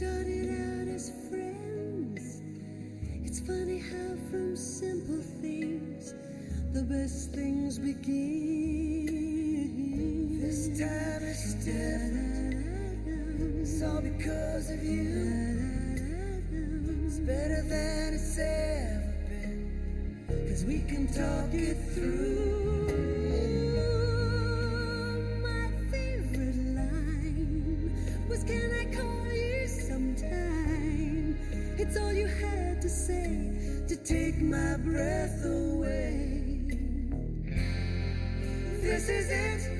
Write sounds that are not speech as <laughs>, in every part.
started out as friends. It's funny how from simple things the best things begin. This time it's different. It's all because of you. It's better than it's ever been. Cause we can talk it through. My favorite line was Can I call? It's all you had to say to take my breath away. This is it.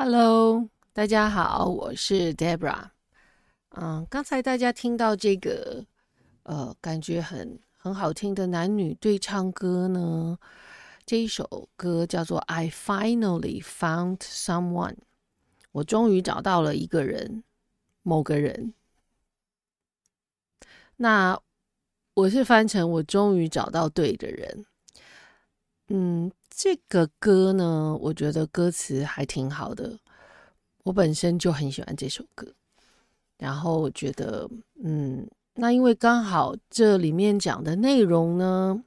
Hello，大家好，我是 Debra。嗯，刚才大家听到这个呃，感觉很很好听的男女对唱歌呢，这一首歌叫做《I Finally Found Someone》，我终于找到了一个人，某个人。那我是翻成我终于找到对的人。嗯，这个歌呢，我觉得歌词还挺好的。我本身就很喜欢这首歌，然后我觉得，嗯，那因为刚好这里面讲的内容呢，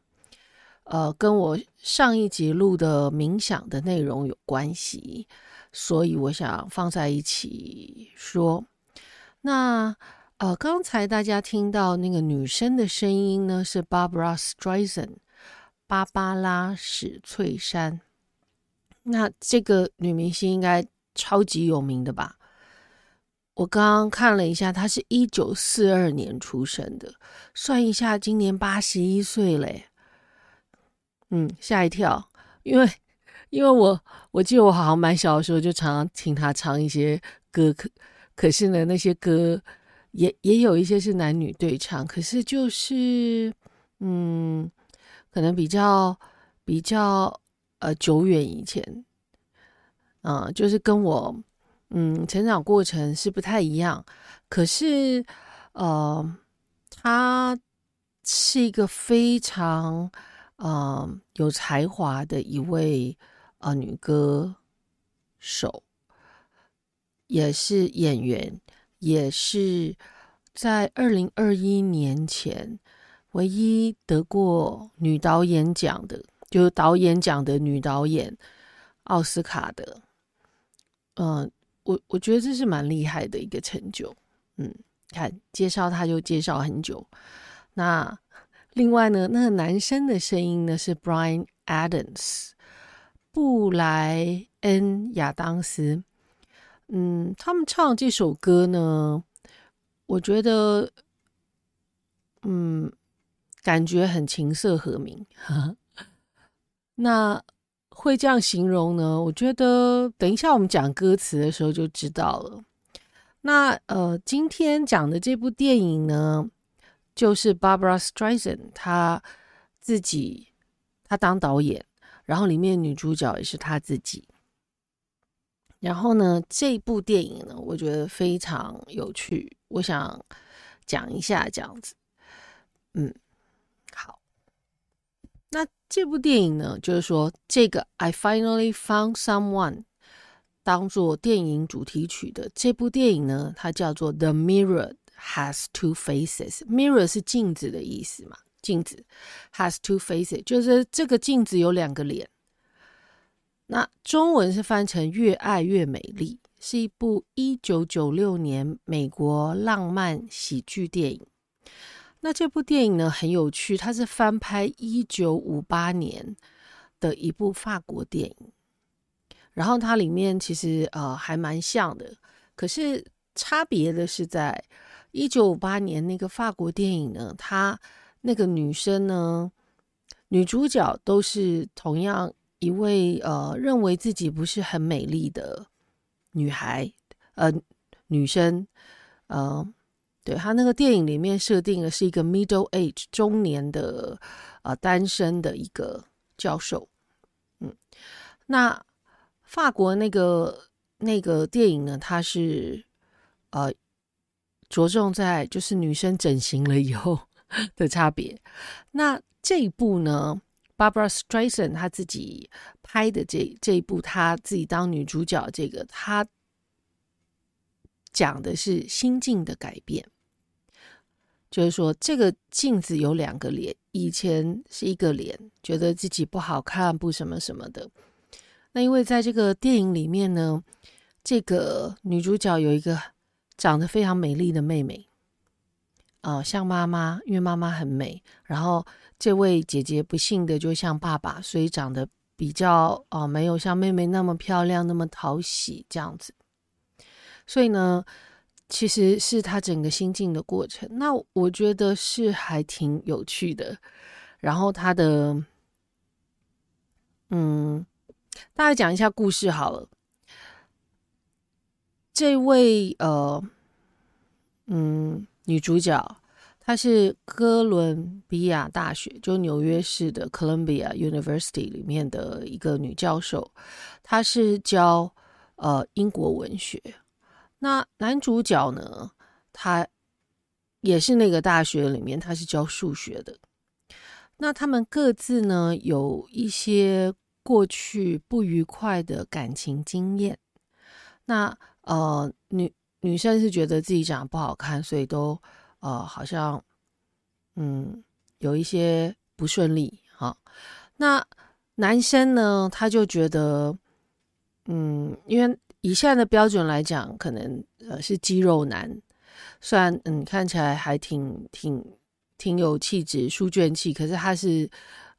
呃，跟我上一集录的冥想的内容有关系，所以我想放在一起说。那呃，刚才大家听到那个女生的声音呢，是 Barbara Streisand。芭芭拉史翠珊，那这个女明星应该超级有名的吧？我刚刚看了一下，她是一九四二年出生的，算一下，今年八十一岁嘞。嗯，吓一跳，因为因为我我记得我好像蛮小的时候就常常听她唱一些歌，可可是呢，那些歌也也有一些是男女对唱，可是就是嗯。可能比较比较呃久远以前，嗯、呃，就是跟我嗯成长过程是不太一样。可是呃，她是一个非常呃有才华的一位呃女歌手，也是演员，也是在二零二一年前唯一得过女导演奖的，就是导演奖的女导演奥斯卡的。嗯、我我觉得这是蛮厉害的一个成就。嗯，看介绍他就介绍很久。那另外呢，那个男生的声音呢是 Brian Adams。布莱恩·亚当斯，嗯，他们唱这首歌呢，我觉得，嗯，感觉很情色和鸣。<laughs> 那会这样形容呢？我觉得等一下我们讲歌词的时候就知道了。那呃，今天讲的这部电影呢，就是 Barbara Streisand 她自己，她当导演。然后里面女主角也是她自己。然后呢，这部电影呢，我觉得非常有趣，我想讲一下这样子。嗯，这部电影呢，就是说这个 I finally found someone 当做电影主题曲的这部电影呢，它叫做 The Mirror Has Two Faces。Mirror 是镜子的意思嘛。镜子 has two faces，就是这个镜子有两个脸。那中文是翻成“越爱越美丽”，是一部一九九六年美国浪漫喜剧电影。那这部电影呢，很有趣，它是翻拍一九五八年的一部法国电影。然后它里面其实呃还蛮像的，可是差别的是在一九五八年那个法国电影呢，它那个女生呢，女主角都是同样一位呃，认为自己不是很美丽的女孩，呃，女生，呃，对，他那个电影里面设定的是一个 middle age 中年的呃单身的一个教授，嗯，那法国那个那个电影呢，它是呃着重在就是女生整形了以后。<laughs> 的差别。那这一部呢，Barbara Streisand 她自己拍的这这一部，她自己当女主角，这个她讲的是心境的改变，就是说这个镜子有两个脸，以前是一个脸，觉得自己不好看，不什么什么的。那因为在这个电影里面呢，这个女主角有一个长得非常美丽的妹妹。啊、像妈妈，因为妈妈很美。然后这位姐姐不幸的就像爸爸，所以长得比较哦、没有像妹妹那么漂亮，那么讨喜这样子。所以呢，其实是他整个心境的过程。那我觉得是还挺有趣的。然后他的，嗯，大家讲一下故事好了。这位呃，嗯。女主角，她是哥伦比亚大学，就纽约市的 Columbia University 里面的一个女教授。她是教呃英国文学。那男主角呢，他也是那个大学里面，他是教数学的。那他们各自呢，有一些过去不愉快的感情经验。那呃女。女生是觉得自己长得不好看，所以都呃好像嗯有一些不顺利哈。那男生呢，他就觉得嗯，因为以现在的标准来讲，可能呃是肌肉男，虽然嗯看起来还挺挺挺有气质、书卷气，可是他是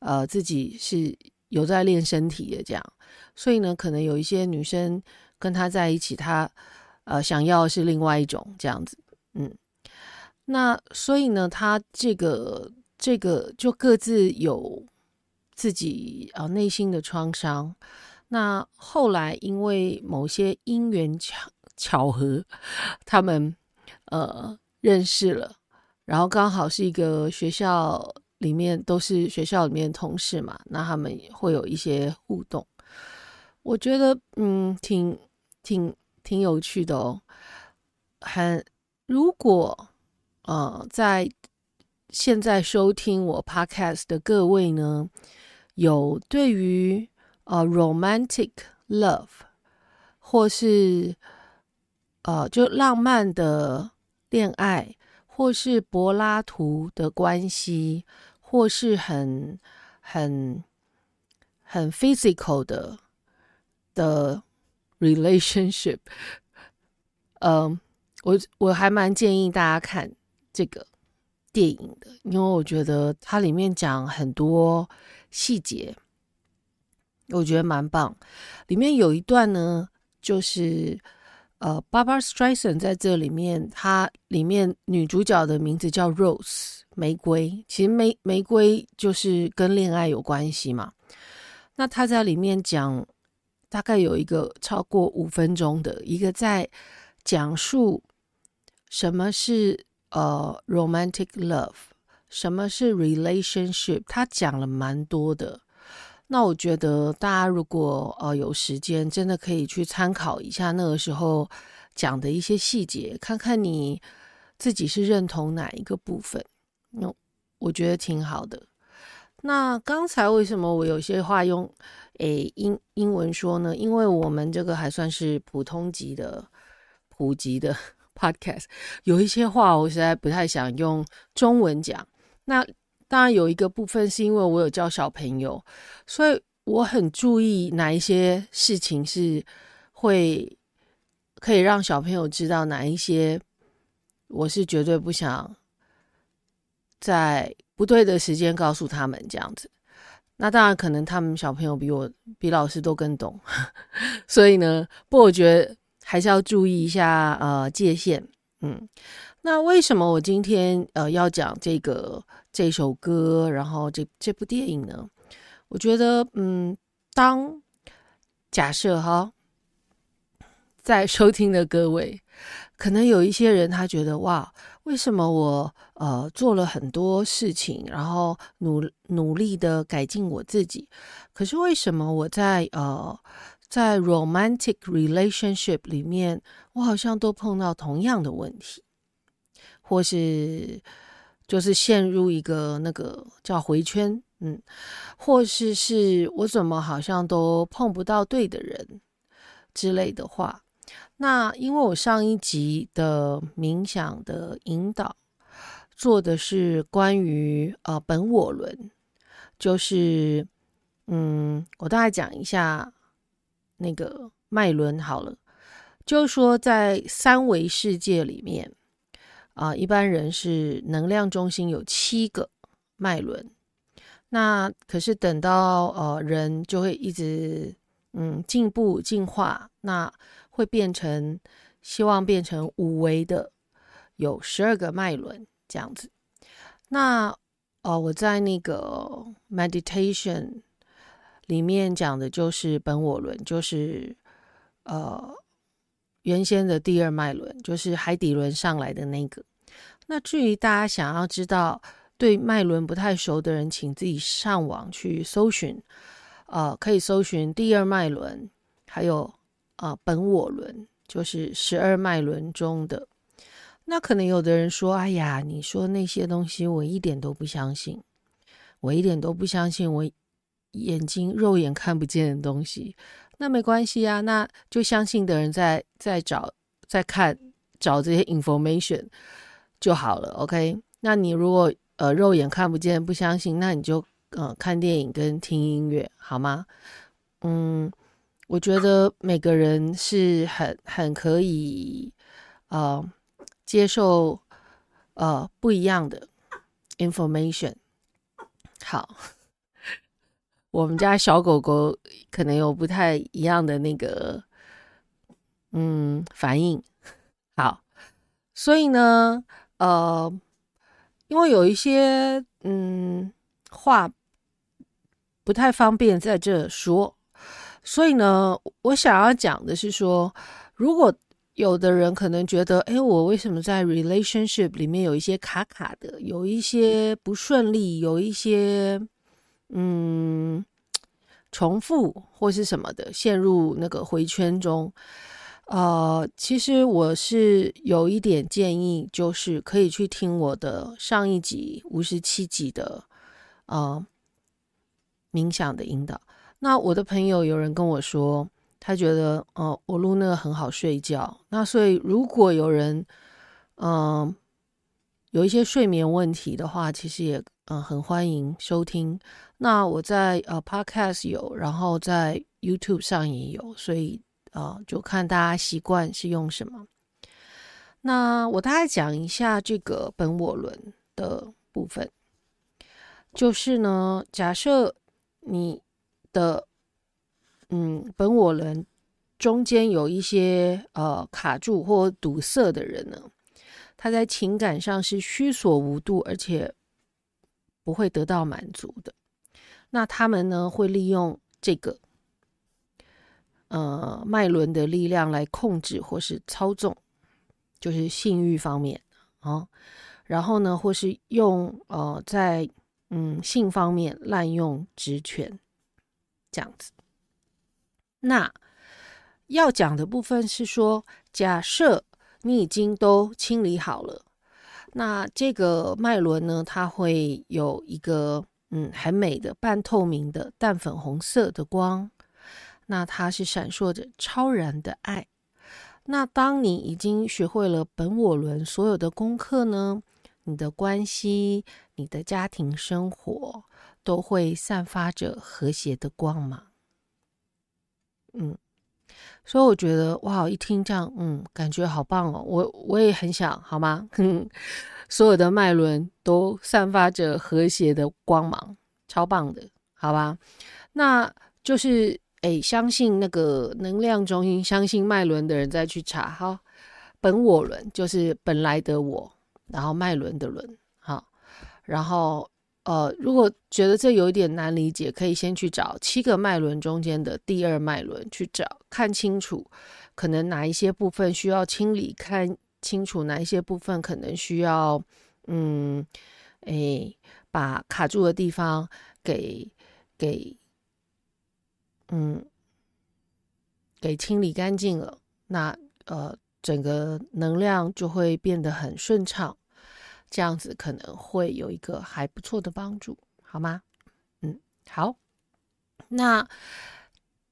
呃自己是有在练身体的这样，所以呢，可能有一些女生跟他在一起，他。呃，想要是另外一种这样子，嗯，那所以呢，他这个这个就各自有自己啊、内心的创伤。那后来因为某些因缘巧巧合，他们呃认识了，然后刚好是一个学校里面都是学校里面同事嘛，那他们会有一些互动。我觉得嗯，挺挺。挺有趣的哦，很，如果呃在现在收听我 podcast 的各位呢，有对于呃 romantic love 或是呃，就浪漫的恋爱，或是柏拉图的关系，或是很很很 physical 的的 relationship。<laughs> 嗯，我我还蛮建议大家看这个电影的，因为我觉得它里面讲很多细节。我觉得蛮棒，里面有一段呢，就是呃，Barbara Streisand 在这里面，她里面女主角的名字叫 Rose 玫瑰，其实玫玫瑰就是跟恋爱有关系嘛。那她在里面讲，大概有一个超过五分钟的一个在讲述什么是呃 romantic love，什么是 relationship，她讲了蛮多的。那我觉得大家如果呃有时间，真的可以去参考一下那个时候讲的一些细节，看看你自己是认同哪一个部分。那我觉得挺好的。那刚才为什么我有些话用诶英英文说呢？因为我们这个还算是普通级的普及的 <laughs> podcast，有一些话我实在不太想用中文讲。那当然有一个部分是因为我有教小朋友，所以我很注意哪一些事情是会可以让小朋友知道，哪一些我是绝对不想在不对的时间告诉他们这样子。那当然可能他们小朋友比我比老师都更懂，<laughs> 所以呢，不过我觉得还是要注意一下呃界限，嗯。那为什么我今天呃要讲这个这首歌，然后这这部电影呢？我觉得，嗯，当假设哈，在收听的各位，可能有一些人他觉得哇，为什么我呃做了很多事情，然后努努力的改进我自己，可是为什么我在呃在 romantic relationship 里面，我好像都碰到同样的问题？或是就是陷入一个那个叫回圈，嗯，或是是我怎么好像都碰不到对的人之类的话。那因为我上一集的冥想的引导做的是关于呃本我轮，就是嗯，我大概讲一下那个脉轮好了，就是说在三维世界里面。啊，一般人是能量中心有七个脉轮，那可是等到呃人就会一直嗯进步进化，那会变成希望变成五维的，有十二个脉轮这样子。那哦、呃，我在那个 meditation 里面讲的就是本我轮，就是呃。原先的第二脉轮就是海底轮上来的那个。那至于大家想要知道对脉轮不太熟的人，请自己上网去搜寻，呃，可以搜寻第二脉轮，还有啊、呃、本我轮，就是十二脉轮中的。那可能有的人说：“哎呀，你说那些东西我一点都不相信，我一点都不相信，我眼睛肉眼看不见的东西。”那没关系啊，那就相信的人在在找、在看、找这些 information 就好了。OK，那你如果呃肉眼看不见、不相信，那你就呃看电影跟听音乐好吗？嗯，我觉得每个人是很很可以呃接受呃不一样的 information。好。我们家小狗狗可能有不太一样的那个，嗯，反应。好，所以呢，呃，因为有一些嗯话不太方便在这说，所以呢，我想要讲的是说，如果有的人可能觉得，哎，我为什么在 relationship 里面有一些卡卡的，有一些不顺利，有一些。嗯，重复或是什么的，陷入那个回圈中。呃，其实我是有一点建议，就是可以去听我的上一集五十七集的呃冥想的引导。那我的朋友有人跟我说，他觉得、呃，我录那个很好睡觉。那所以如果有人嗯、有一些睡眠问题的话，其实也嗯、很欢迎收听。那我在呃 Podcast 有，然后在 YouTube 上也有，所以啊、就看大家习惯是用什么。那我大概讲一下这个本我轮的部分，就是呢，假设你的嗯本我轮中间有一些呃卡住或堵塞的人呢，他在情感上是虚索无度，而且不会得到满足的。那他们呢会利用这个呃脉轮的力量来控制或是操纵。就是性欲方面啊、哦，然后呢，或是用呃，在嗯性方面滥用职权这样子。那要讲的部分是说，假设你已经都清理好了，那这个脉轮呢，它会有一个嗯很美的半透明的淡粉红色的光，那它是闪烁着超然的爱。那当你已经学会了本我轮所有的功课呢，你的关系、你的家庭生活都会散发着和谐的光芒。嗯，所以我觉得哇，一听这样，嗯，感觉好棒哦。我我也很想，好吗？哼，<laughs> 所有的脉轮都散发着和谐的光芒，超棒的，好吧？那就是。哎，相信那个能量中心，相信脉轮的人再去查哈。本我轮就是本来的我，然后脉轮的轮，好。然后呃，如果觉得这有一点难理解，可以先去找七个脉轮中间的第二脉轮去找，看清楚可能哪一些部分需要清理，看清楚哪一些部分可能需要嗯，哎，把卡住的地方给给。嗯，给清理干净了，那呃，整个能量就会变得很顺畅，这样子可能会有一个还不错的帮助，好吗？嗯，好。那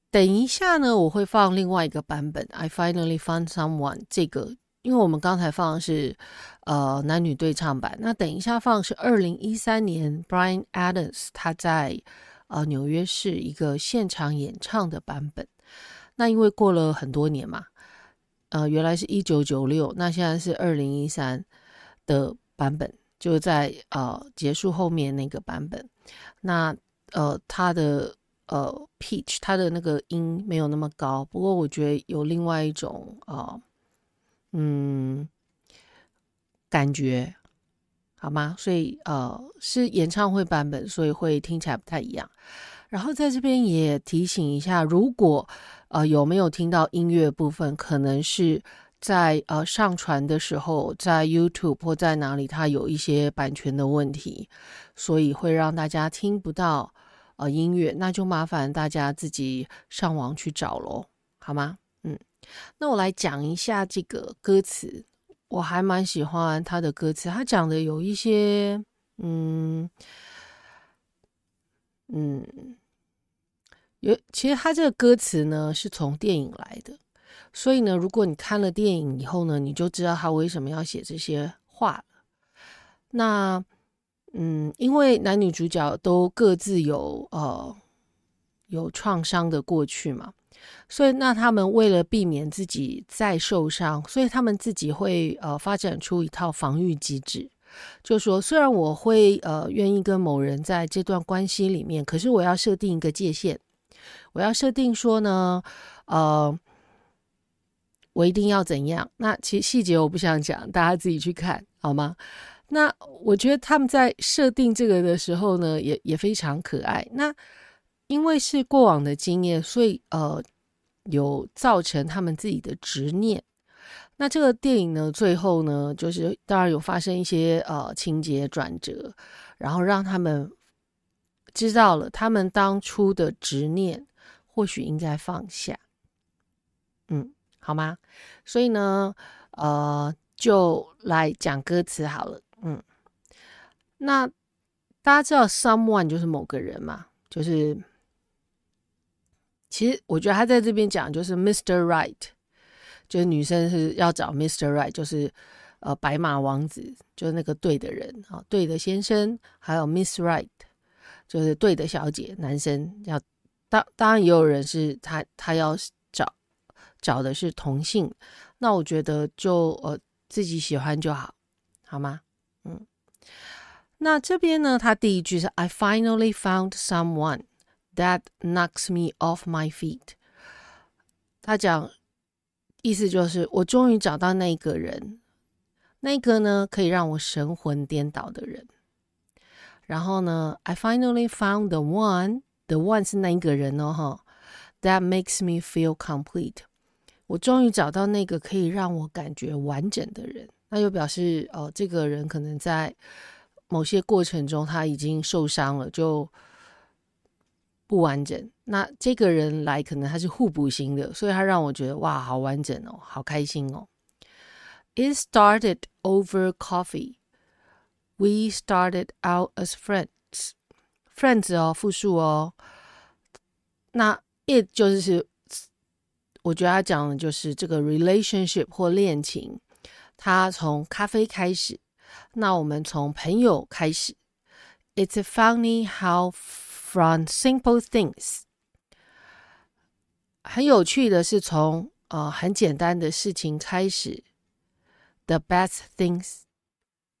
等一下呢，我会放另外一个版本，I finally found someone 这个，因为我们刚才放的是呃男女对唱版，那等一下放是二零一三年 Brian Adams 他在。呃，纽约市一个现场演唱的版本。那因为过了很多年嘛，呃，原来是一九九六，那现在是二零一三的版本，就在呃结束后面那个版本。那呃，它的呃 pitch，它的那个音没有那么高，不过我觉得有另外一种啊、呃，嗯，感觉。好吗？所以呃是演唱会版本，所以会听起来不太一样。然后在这边也提醒一下，如果呃有没有听到音乐部分，可能是在呃上传的时候，在 YouTube 或在哪里，它有一些版权的问题，所以会让大家听不到呃音乐，那就麻烦大家自己上网去找喽，好吗？嗯，那我来讲一下这个歌词。我还蛮喜欢他的歌词，他讲的有一些，嗯嗯，有其实他这个歌词呢是从电影来的，所以呢，如果你看了电影以后呢，你就知道他为什么要写这些话。那嗯，因为男女主角都各自有呃有创伤的过去嘛。所以，那他们为了避免自己再受伤，所以他们自己会呃发展出一套防御机制，就说虽然我会呃愿意跟某人在这段关系里面，可是我要设定一个界限，我要设定说呢，呃，我一定要怎样？那其实细节我不想讲，大家自己去看好吗？那我觉得他们在设定这个的时候呢，也也非常可爱。那因为是过往的经验，所以呃，有造成他们自己的执念。那这个电影呢，最后呢，就是当然有发生一些呃情节转折，然后让他们知道了他们当初的执念，或许应该放下。嗯，好吗？所以呢，呃，就来讲歌词好了。嗯，那大家知道 someone 就是某个人嘛，就是。其实我觉得他在这边讲就是 Mr. Right，就是女生是要找 Mr. Right，就是呃白马王子，就是那个对的人啊，对的先生，还有 Miss Right，就是对的小姐，男生要当当然也有人是他他要找找的是同性，那我觉得就呃自己喜欢就好，好吗？嗯。那这边呢，他第一句是 "I finally found someone that knocks me off my feet"。他讲意思就是我终于找到那个人，那个呢可以让我神魂颠倒的人。然后呢，I finally found the one，the one 是那个人哦，哈，that makes me feel complete。 我终于找到那个可以让我感觉完整的人。那又表示哦，这个人可能在。某些过程中，他已经受伤了，就不完整。那这个人来，可能他是互补型的，所以他让我觉得哇，好完整哦，好开心哦。It started over coffee. We started out as friends. Friends 哦，复数哦。那 it 就是，我觉得他讲的就是这个 relationship 或恋情，他从咖啡开始。那我们从朋友开始。It's funny how from simple things，很有趣的是从呃很简单的事情开始。The best things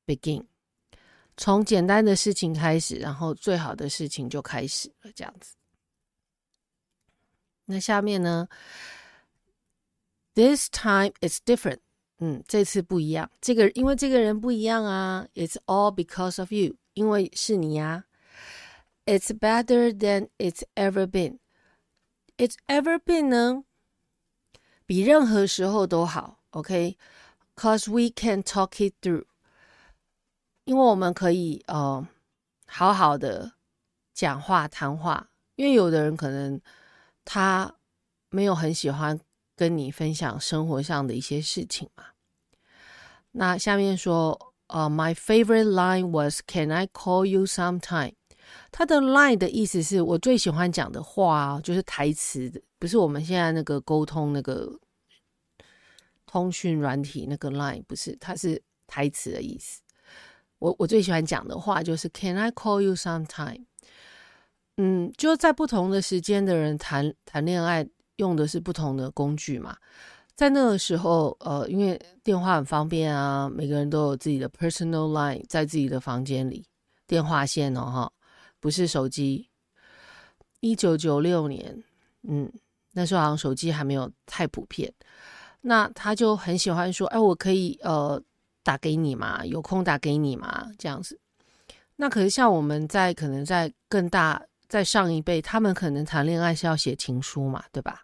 begin，从简单的事情开始，然后最好的事情就开始了，这样子。那下面呢 ？This time it's different。嗯，这次不一样。这个因为这个人不一样啊。It's all because of you，因为是你呀。It's better than it's ever been。It's ever been 呢，比任何时候都好。OK，cause we can talk it through，因为我们可以呃好好的讲话谈话。因为有的人可能他没有很喜欢。 跟你分享生活上的一些事情嘛。那下面说，呃、，my favorite line was "Can I call you sometime?" 他的 line 的意思是我最喜欢讲的话，就是台词，不是我们现在那个沟通那个通讯软体那个 line，不是，它是台词的意思。我我最喜欢讲的话就是 "Can I call you sometime?" 嗯，就在不同的时间的人谈谈恋爱。用的是不同的工具嘛，在那个时候，呃，因为电话很方便啊，每个人都有自己的 personal line 在自己的房间里，电话线哦，哈，不是手机。一九九六年，嗯，那时候好像手机还没有太普遍，那他就很喜欢说，哎，我可以呃打给你嘛，有空打给你嘛，这样子。那可是像我们在可能在更大，在上一辈，他们可能谈恋爱是要写情书嘛，对吧？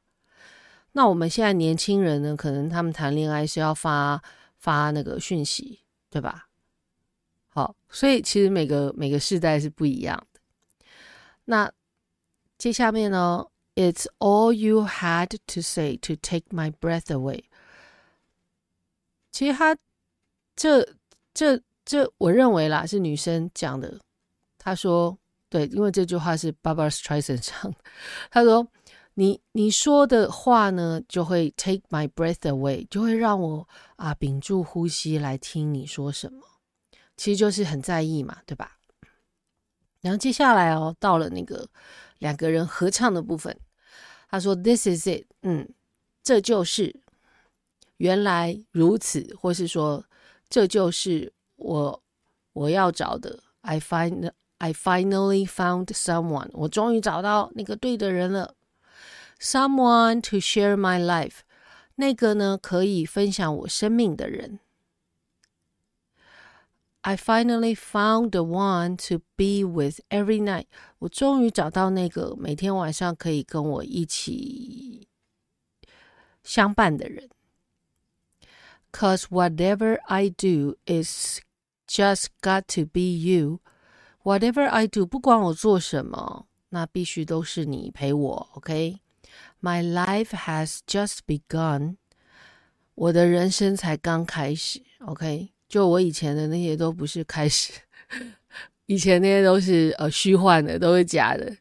那我们现在年轻人呢，可能他们谈恋爱是要发发那个讯息，对吧？好，所以其实每个每个世代是不一样的。那接下面呢？It's all you had to say to take my breath away。其实他这这这，我认为啦，是女生讲的。她说，对，因为这句话是 Barbara Streisand 唱的。她说。你你说的话呢，就会 take my breath away，就会让我啊屏住呼吸来听你说什么，其实就是很在意嘛，对吧？然后接下来哦，到了那个两个人合唱的部分，他说 This is it，嗯，这就是原来如此，或是说这就是我我要找的，I find I finally found someone，我终于找到那个对的人了。Someone to share my life，那个呢，可以分享我生命的人。I finally found the one to be with every night。我终于找到那个每天晚上可以跟我一起相伴的人。Cause whatever I do is just got to be you。Whatever I do，不管我做什么，那必须都是你陪我 My life has just begun，我的人生才刚开始。OK，就我以前的那些都不是开始，以前那些都是呃虚幻的，都是假的。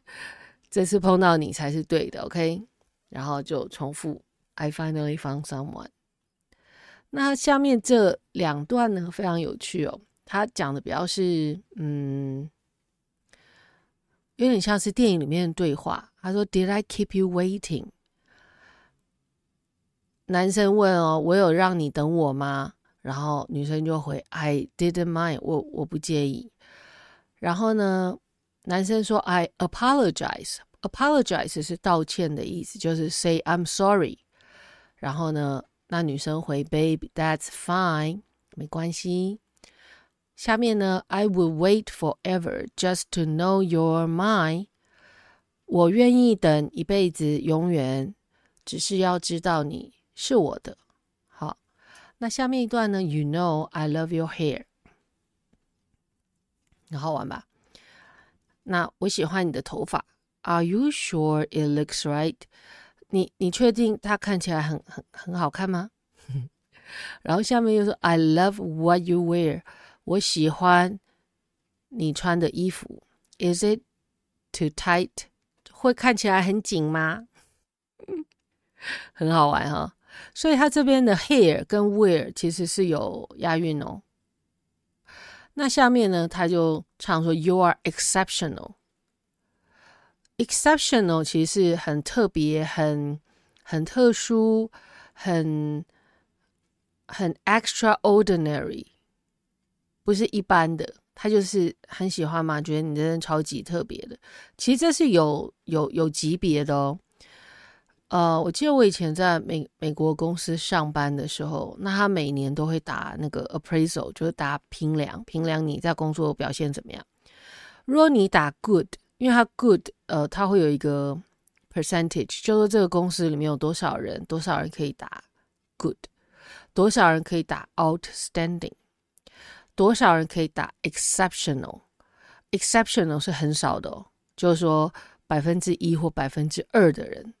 这次碰到你才是对的。OK，然后就重复 I finally found someone。那下面这两段呢，非常有趣哦。他讲的比较是，嗯，有点像是电影里面的对话。他说：“Did I keep you waiting？” 男生问哦：“我有让你等我吗？”然后女生就回：“I didn't mind，我我不介意。”然后呢，男生说：“I apologize。” apologize 是道歉的意思，就是 say I'm sorry。然后呢，那女生回：“Babe, that's fine，没关系。”下面呢，I will wait forever just to know you're mine。 我愿意等一辈子，永远，只是要知道你是我的。好，那下面一段呢，You know I love your hair，很好玩吧？那我喜欢你的头发。Are you sure it looks right？你你确定它看起来很很很好看吗？然后下面又说 I love what you wear。我喜欢你穿的衣服，Is it too tight？会看起来很紧吗？<laughs> 很好玩哈、哦，所以它这边的 here 跟 where 其实是有押韵哦。那下面呢，他就唱说 You are exceptional。exceptional 其实是很特别、很很特殊、很很 extraordinary。不是一般的，他就是很喜欢嘛，觉得你真的超级特别的。其实这是有有有级别的哦。呃，我记得我以前在美美国公司上班的时候，那他每年都会打那个 appraisal，就是打评量，评量你在工作表现怎么样。如果你打 good，因为他 good，呃，他会有一个 percentage，就说这个公司里面有多少人，多少人可以打 good，多少人可以打 outstanding。多少人可以打 exceptional？exceptional 是很少的哦，就是说百分之一或百分之二的人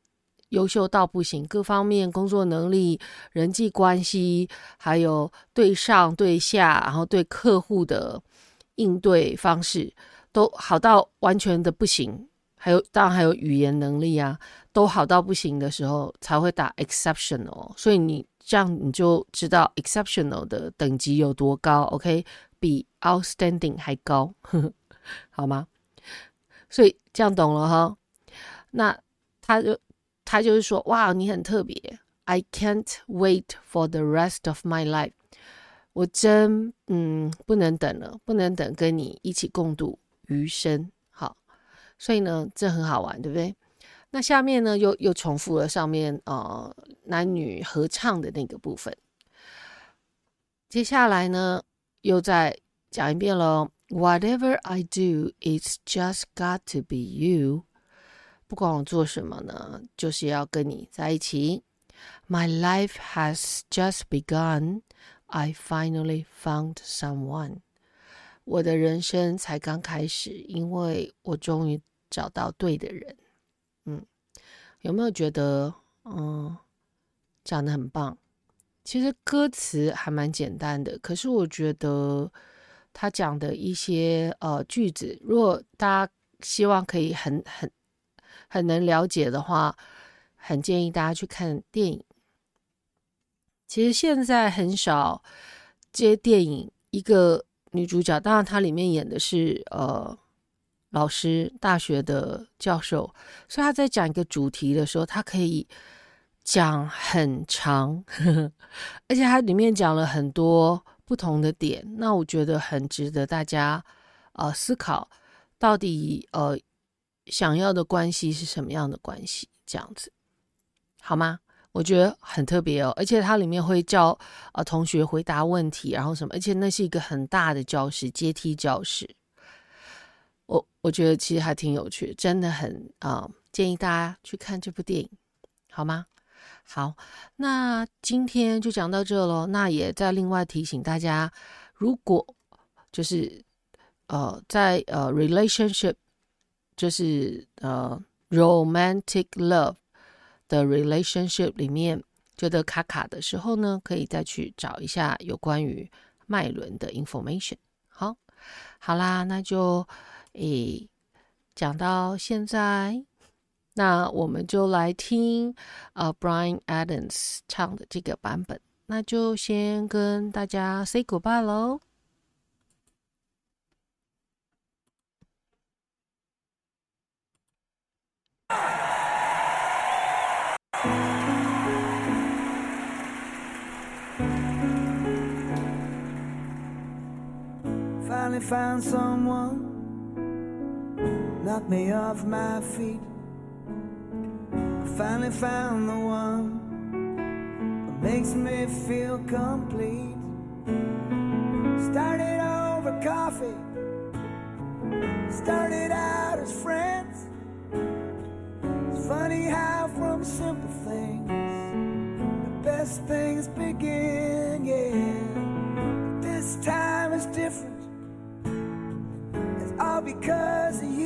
优秀到不行，各方面工作能力、人际关系，还有对上对下，然后对客户的应对方式都好到完全的不行。还有当然还有语言能力啊，都好到不行的时候才会打 exceptional。所以你。这样你就知道 exceptional 的等级有多高，OK？比 outstanding 还高，呵呵，好吗？所以这样懂了哈。那他就他就是说，哇，你很特别，I can't wait for the rest of my life。我真嗯不能等了，不能等跟你一起共度余生。好，所以呢，这很好玩，对不对？那下面呢，又又重复了上面呃男女合唱的那个部分。接下来呢，又再讲一遍喽。Whatever I do, it's just got to be you。不管我做什么呢，就是要跟你在一起。My life has just begun. I finally found someone。我的人生才刚开始，因为我终于找到对的人。有没有觉得嗯讲得很棒？其实歌词还蛮简单的，可是我觉得他讲的一些呃句子，如果大家希望可以很很很能了解的话，很建议大家去看电影。其实现在很少接电影，一个女主角，当然她里面演的是呃。老师，大学的教授，所以他在讲一个主题的时候，他可以讲很长，呵呵，而且他里面讲了很多不同的点，那我觉得很值得大家呃思考，到底呃想要的关系是什么样的关系，这样子好吗？我觉得很特别哦，而且它里面会教呃同学回答问题，然后什么，而且那是一个很大的教室，阶梯教室。我我觉得其实还挺有趣，真的很啊、建议大家去看这部电影，好吗？好，那今天就讲到这喽。那也再另外提醒大家，如果就是呃在呃 relationship，就是呃 romantic love 的 relationship 里面觉得卡卡的时候呢，可以再去找一下有关于麦伦的 information。好，好啦，那就。诶，讲到现在，那我们就来听呃，Brian Adams 唱的这个版本。那就先跟大家 say goodbye 喽。Finally found someone knock me off my feet. I finally found the one that makes me feel complete. Started over coffee, started out as friends. It's funny how from simple things the best things begin, yeah. This time is different It's all because of you.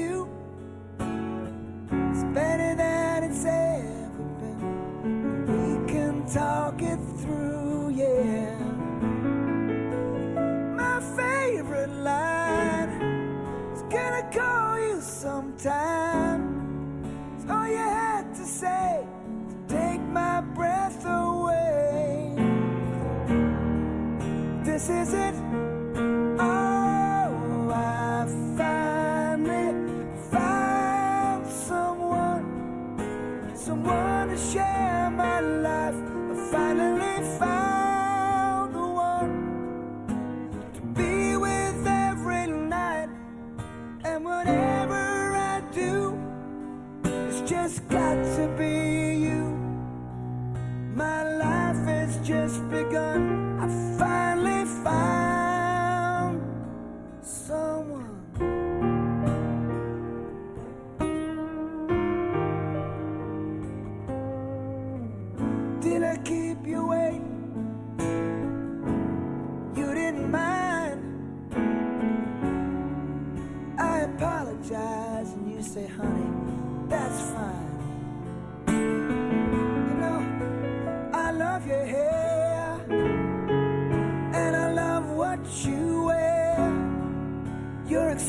This is it.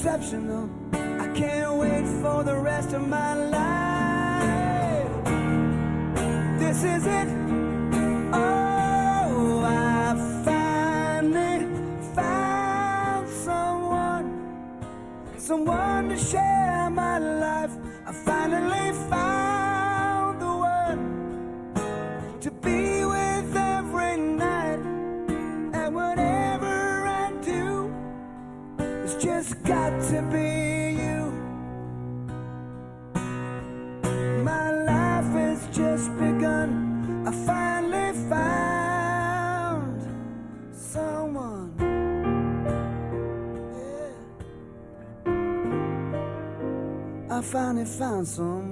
Exceptional. I can't wait for the rest of my life. This is it. Oh, I finally found someone, someone to share me found some